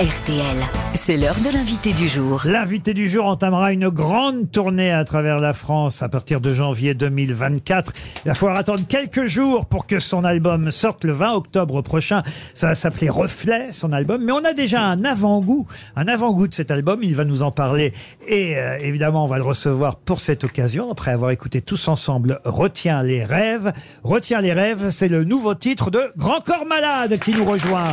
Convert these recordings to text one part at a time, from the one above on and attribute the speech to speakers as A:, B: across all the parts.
A: RTL, c'est l'heure de l'invité du jour.
B: L'invité du jour entamera une grande tournée à travers la France à partir de janvier 2024. Il va falloir attendre quelques jours pour que son album sorte le 20 octobre prochain. Ça va s'appeler Reflet, son album. Mais on a déjà un avant-goût, un avant-goût de cet album. Il va nous en parler et euh, évidemment on va le recevoir pour cette occasion après avoir écouté tous ensemble Retiens les rêves. Retiens les rêves, c'est le nouveau titre de Grand Corps Malade qui nous rejoint.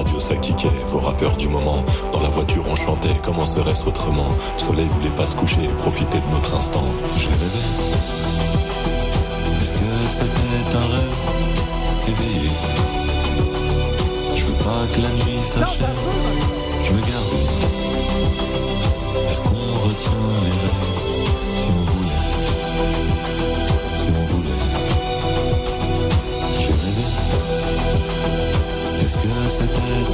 C: Radio ça kickait, vos rappeurs du moment. Dans la voiture on chantait, comment serait-ce autrement? Le soleil voulait pas se coucher, profiter de notre instant. J'ai rêvé. Est-ce que c'était un rêve? Éveillé Je veux pas que la nuit s'achève.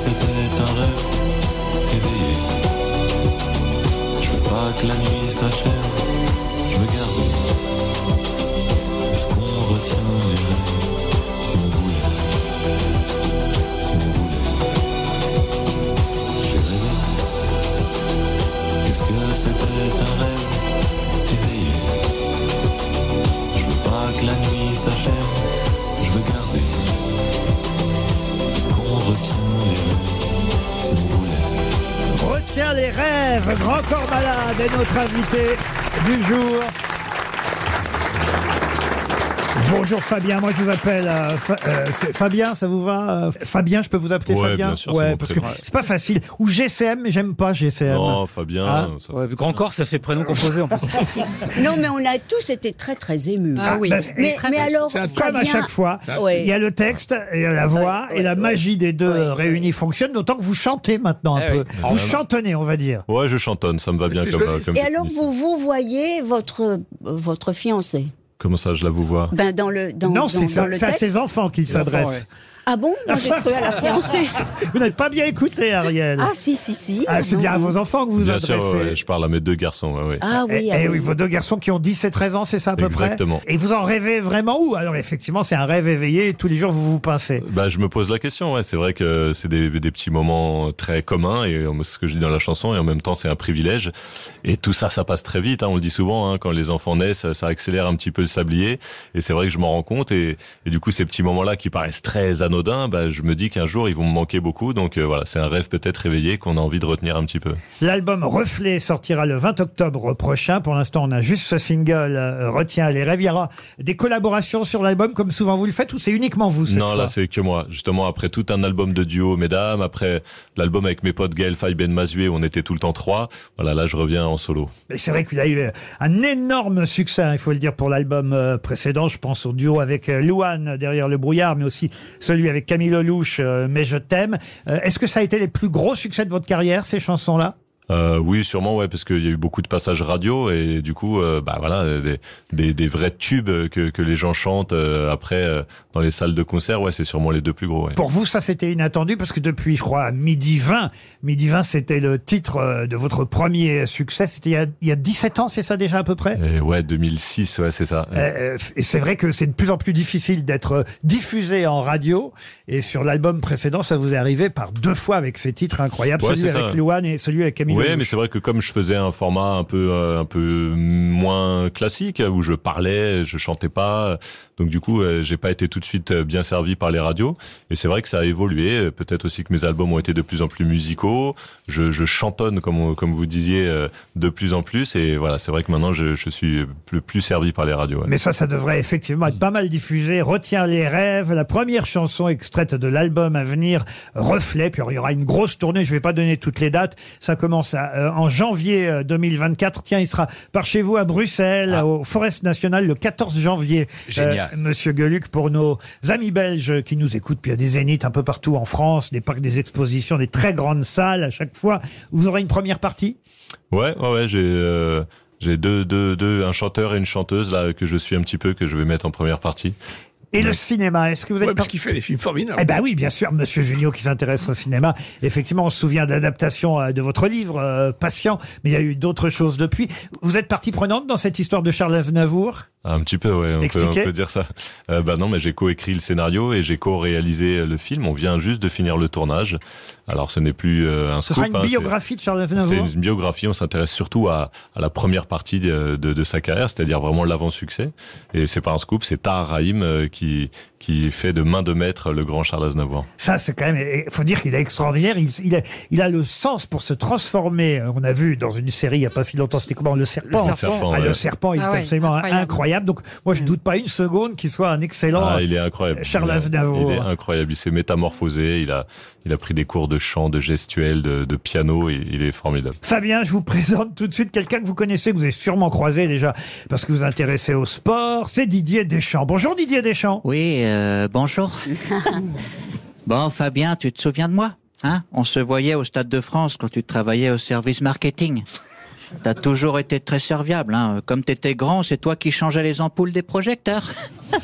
C: C'était un rêve éveillé Je veux pas que la nuit s'achève, les rêves,
B: Grand Corps Malade est notre invité du jour. Bonjour Fabien, moi je vous appelle euh, Fa- euh, c'est Fabien, ça vous va euh, Fabien, je peux vous appeler
D: Ouais,
B: Fabien
D: bien sûr, c'est
B: Ouais,
D: mon
B: parce que
D: prénom.
B: c'est pas facile. Ou GCM, mais j'aime pas GCM.
D: Non, Fabien,
B: Ah.
D: ça-
E: Ouais, grand corps, ça fait prénom composé en plus.
F: Non, mais on a tous été très très émus.
G: Ah oui.
B: bah,
F: mais,
G: Très
F: mais
G: bien.
F: alors,
B: Comme à
F: Fabien-
B: chaque fois,
F: Ouais.
B: il y a le texte, et la voix,
F: Ouais,
B: et la
F: ouais,
B: magie des deux
F: Ouais,
B: euh, réunis fonctionne, d'autant que vous chantez maintenant un
E: Eh
B: peu.
E: oui.
B: Vous
D: Ah,
B: chantonnez, on va dire.
D: Ouais, je chantonne, ça me va bien comme, euh, comme
F: Et alors,
D: définition.
F: vous vous voyez votre votre fiancé?
D: Comment ça, je la vous vois?
F: Ben dans le dans,
B: non,
F: dans,
B: c'est
F: dans
B: ça-
F: le
B: c'est à
F: texte.
B: ses enfants qu'il s'adresse.
F: Ah bon Moi j'ai cru à la fiancée.
B: Vous n'avez pas bien écouté, Ariel.
F: Ah si si si.
B: Ah, c'est
F: Non,
B: bien à vos enfants que vous vous
D: Bien
B: adressez.
D: sûr, ouais, je parle à mes deux garçons. ouais, ouais.
F: Ah oui.
B: Eh,
F: ah
B: eh
F: oui.
B: vos deux garçons qui ont 10 et 13 ans, c'est ça à peu
D: Exactement.
B: près Et vous en rêvez vraiment où? Alors effectivement, c'est un rêve éveillé, tous les jours vous vous pincez.
D: Bah, je me pose la question. Ouais. C'est vrai que c'est des, des petits moments très communs et euh, ce que je dis dans la chanson et en même temps c'est un privilège. Et tout ça, ça passe très vite. Hein, on le dit souvent. Hein, quand les enfants naissent, ça accélère un petit peu le sablier. Et c'est vrai que je m'en rends compte. Et, et du coup, ces petits moments-là qui paraissent très anodins, bah, je me dis qu'un jour ils vont me manquer beaucoup. Donc euh, voilà, c'est un rêve peut-être réveillé qu'on a envie de retenir un petit peu.
B: L'album Reflet sortira le 20 octobre prochain. Pour l'instant, on a juste ce single euh, Retiens les rêves. Il y aura des collaborations sur l'album comme souvent vous le faites ou c'est uniquement vous cette
D: non,
B: fois
D: là c'est que moi. Justement, après tout un album de duo, mesdames, après l'album avec mes potes Gaël Faye Ben Mazué, où on était tout le temps trois. Voilà, là je reviens en solo.
B: Mais c'est vrai qu'il a eu euh, un énorme succès, hein, il faut le dire, pour l'album précédent. Je pense au duo avec Louane derrière le brouillard, mais aussi celui avec Camille Lelouch, euh, Mais je t'aime. Euh, Est-ce que ça a été les plus gros succès de votre carrière, ces chansons-là?
C: Euh, oui, sûrement, ouais, parce qu'il y a eu beaucoup de passages radio et du coup, euh, bah voilà, euh, des, des, des vrais tubes que, que les gens chantent euh, après euh, dans les salles de concert. Ouais, c'est sûrement les deux plus gros. Ouais.
B: Pour vous, ça c'était inattendu parce que depuis, je crois, midi 20, midi 20, c'était le titre euh, de votre premier succès. C'était il, y a- il y a 17 ans, c'est ça déjà à peu près?
C: Et ouais, 2006, ouais, c'est ça.
B: Euh, et c'est vrai que c'est de plus en plus difficile d'être euh, diffusé en radio. Et sur l'album précédent, ça vous est arrivé par deux fois avec ces titres incroyables,
C: Ouais,
B: celui avec Louane et celui avec Camille. Lelouch.
C: mais c'est vrai que comme je faisais un format un peu euh, un peu moins classique où je parlais, je chantais pas, donc du coup euh, j'ai pas été tout de suite bien servi par les radios. Et c'est vrai que ça a évolué. Peut-être aussi que mes albums ont été de plus en plus musicaux. Je, je chantonne comme on- comme vous disiez euh, de plus en plus. Et voilà, c'est vrai que maintenant je, je suis plus, plus servi par les radios. ouais.
B: Mais ça, ça devrait effectivement être pas mal diffusé. Retiens les rêves, la première chanson extraite de l'album à venir, Reflet. Puis il y aura une grosse tournée. Je vais pas donner toutes les dates. Ça commence à, euh, en janvier euh, 2024. Tiens, il sera par chez vous à Bruxelles, au Forest National, le 14 janvier.
E: Génial.
B: Euh, Monsieur Gueluc, pour nos amis belges qui nous écoutent, puis il y a des zéniths un peu partout en France, des parcs des expositions, des très grandes salles à chaque fois. Vous aurez une première partie?
C: Ouais, ouais, ouais, j'ai euh, j'ai deux, deux, deux, un chanteur et une chanteuse là que je suis un petit peu que je vais mettre en première partie.
B: Et le cinéma, est-ce que vous êtes
H: Ouais, parce
B: par-
H: qu'il fait des films formidables.
B: Eh ben oui, bien sûr, Monsieur Junio qui s'intéresse au cinéma. Effectivement, on se souvient de l'adaptation euh, de votre livre, euh, Patient, mais il y a eu d'autres choses depuis. Vous êtes partie prenante dans cette histoire de Charles Aznavour?
C: Un petit peu, ouais, on peut, on
B: Expliquez.
C: peut dire ça. Euh, bah non, mais j'ai coécrit le scénario et j'ai co-réalisé le film. On vient juste de finir le tournage. Alors, ce n'est plus euh, un
B: Ce
C: scoop.
B: sera une
C: hein, c'est-
B: biographie de Charles
C: C'est
B: Aznavour
C: une biographie. On s'intéresse surtout à, à la première partie de, de, de sa carrière, c'est-à-dire vraiment l'avant-succès. Et c'est pas un scoop, c'est Tahar Rahim euh, qui qui fait de main de maître le grand Charles Aznavour.
B: Ça, c'est quand même, il faut dire qu'il est extraordinaire. Il, il, a, il a le sens pour se transformer. On a vu dans une série il n'y a pas si longtemps, c'était comment Le serpent.
C: Le serpent,
B: Ah,
C: ouais.
B: Le serpent, il
I: Ah
B: est
I: ouais,
B: absolument
I: incroyable.
B: incroyable. Donc, moi, je doute pas une seconde qu'il soit un excellent.
C: Ah, il est incroyable.
B: Charles
C: Il est-
B: Aznavour.
C: Il est incroyable. Il s'est métamorphosé. Il a il a pris des cours de chant, de gestuel, de, de piano. Et il est formidable.
B: Fabien, je vous présente tout de suite quelqu'un que vous connaissez, que vous avez sûrement croisé déjà, parce que vous vous intéressez au sport. C'est Didier Deschamps. Bonjour Didier Deschamps.
J: Oui, euh, bonjour. bon, Fabien, tu te souviens de moi hein? On se voyait au Stade de France quand tu travaillais au service marketing. T'as toujours été très serviable. Hein. Comme t'étais grand, c'est toi qui changeais les ampoules des projecteurs.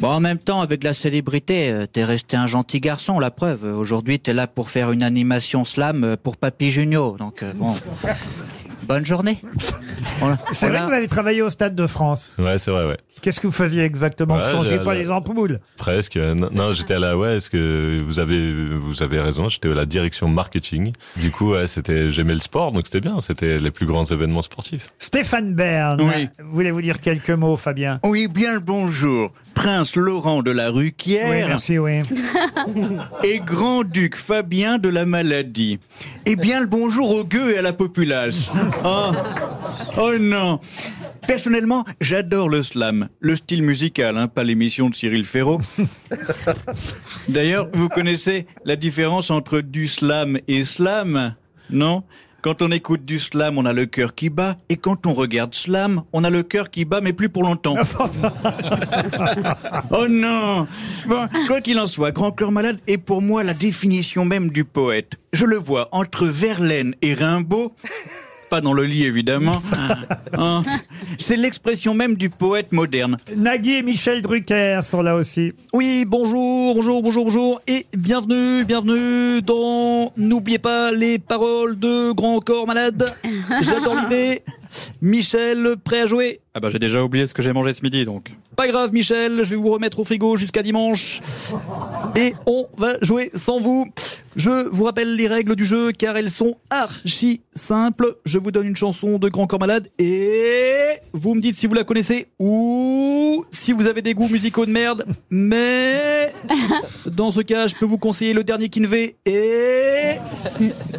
J: Bon, en même temps, avec la célébrité, euh, t'es resté un gentil garçon, la preuve. Aujourd'hui, t'es là pour faire une animation slam euh, pour Papy Junio. Donc, bon, bonne journée.
B: C'est vrai que vous avez travaillé au Stade de France.
C: Ouais, c'est vrai, ouais.
B: Qu'est-ce que vous faisiez exactement Vous
C: Ouais,
B: changez pas les ampoules
C: Presque. Euh, Non, non, j'étais à la ouais. Est-ce que vous avez vous avez raison J'étais à la direction marketing. Du coup, ouais, c'était j'aimais le sport, donc c'était bien. C'était les plus grands événements sportifs.
B: Stéphane Bern,
K: Oui.
B: voulez-vous dire quelques mots, Fabien?
K: Oui, bien le bonjour. Prince Laurent de la
B: Oui,
K: Ruquière
B: merci, oui.
K: et grand-duc Fabien de la Maladie. Et bien le bonjour aux gueux et à la populace. Oh, oh non. Personnellement, j'adore le slam, le style musical, hein, pas l'émission de Cyril Ferraud. D'ailleurs, vous connaissez la différence entre du slam et slam, non? Quand on écoute du slam, on a le cœur qui bat, et quand on regarde slam, on a le cœur qui bat, mais plus pour longtemps. oh non Bon, quoi qu'il en soit, Grand Cœur Malade est pour moi la définition même du poète. Je le vois entre Verlaine et Rimbaud. Pas dans le lit, évidemment. Hein. C'est l'expression même du poète moderne.
B: Nagui et Michel Drucker sont là aussi.
K: Oui, bonjour, bonjour, bonjour, bonjour, et bienvenue, bienvenue dans N'oubliez pas les paroles de Grand Corps Malade. J'adore l'idée. Michel, prêt à jouer?
E: Ah bah j'ai déjà oublié ce que j'ai mangé ce midi donc.
K: Pas grave, Michel, je vais vous remettre au frigo jusqu'à dimanche. Et on va jouer sans vous. Je vous rappelle les règles du jeu car elles sont archi simples. Je vous donne une chanson de Grand Corps Malade et vous me dites si vous la connaissez ou si vous avez des goûts musicaux de merde. Mais dans ce cas, je peux vous conseiller le dernier Kinvé et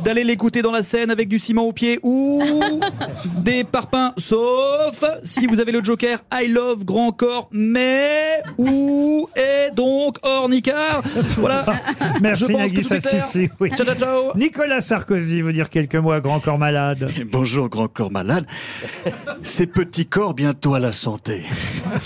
K: d'aller l'écouter dans la scène avec du ciment au pied ou des parpaings, sauf si vous avez le Joker I Love Grand Corps, mais où est donc hors encore, Nicard. Voilà.
B: Merci
K: Je pense
B: Nagui,
K: que tout
B: ça
K: est
B: oui.
K: Ciao, ciao, ciao.
B: Nicolas Sarkozy veut dire quelques mots à Grand Corps Malade.
H: Bonjour, grand corps malade. Ces petits corps bientôt à la santé.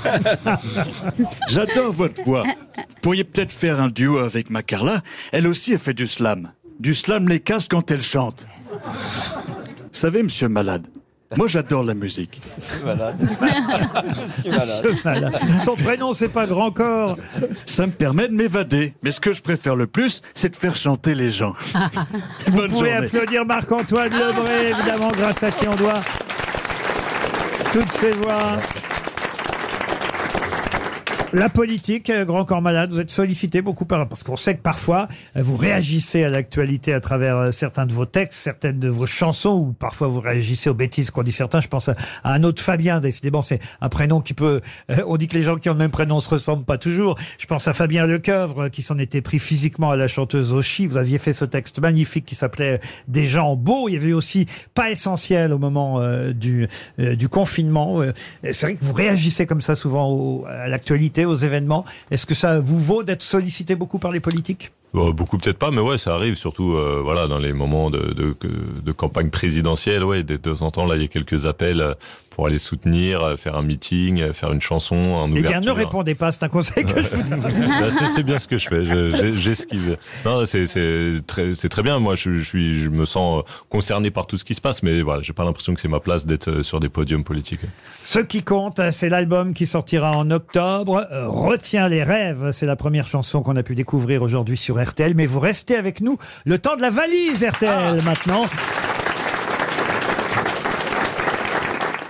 H: J'adore votre voix. Vous pourriez peut-être faire un duo avec ma Carla. Elle aussi, elle fait du slam. Du slam les casse quand elle chante. Vous savez, monsieur malade, moi j'adore la musique.
B: Malade. Son prénom, c'est pas Grand Corps.
H: Ça me permet de m'évader. Mais ce que je préfère le plus, c'est de faire chanter les gens.
B: Vous
H: Bonne
B: pouvez
H: journée.
B: applaudir Marc-Antoine Lebré, évidemment, grâce à qui on doit toutes ces voix. La politique, euh, Grand Corps Malade, vous êtes sollicité beaucoup par, parce qu'on sait que parfois, euh, vous réagissez à l'actualité à travers euh, certains de vos textes, certaines de vos chansons, ou parfois vous réagissez aux bêtises qu'ont dit certains. Je pense à, un autre Fabien, décidément, c'est un prénom qui peut, on dit que les gens qui ont le même prénom se ressemblent pas toujours. Je pense à Fabien Lecoeuvre, qui s'en était pris physiquement à la chanteuse Oshi. Vous aviez fait ce texte magnifique qui s'appelait Des gens beaux. Il y avait aussi Pas essentiel au moment du, du confinement. C'est vrai que vous réagissez comme ça souvent à l'actualité, aux événements. Est-ce que ça vous vaut d'être sollicité beaucoup par les politiques?
C: Bon, beaucoup peut-être pas, mais ouais, ça arrive surtout euh, voilà dans les moments de, campagne présidentielle. Ouais, de temps en temps, il y a quelques appels euh, pour aller soutenir, euh, faire un meeting, euh, faire une chanson, en
B: Eh bien, ne répondez pas, c'est un conseil que je vous donne.
C: Bah, c'est- bien ce que je fais. Je- j'ai- J'esquive. Non, c'est c'est très, bien. Moi, je, je suis, je me sens euh, concerné par tout ce qui se passe, mais voilà, j'ai pas l'impression que c'est ma place d'être sur des podiums politiques.
B: Ce qui compte, c'est l'album qui sortira en octobre. Retiens les rêves, c'est la première chanson qu'on a pu découvrir aujourd'hui sur RTL. Mais vous restez avec nous le temps de la valise RTL maintenant.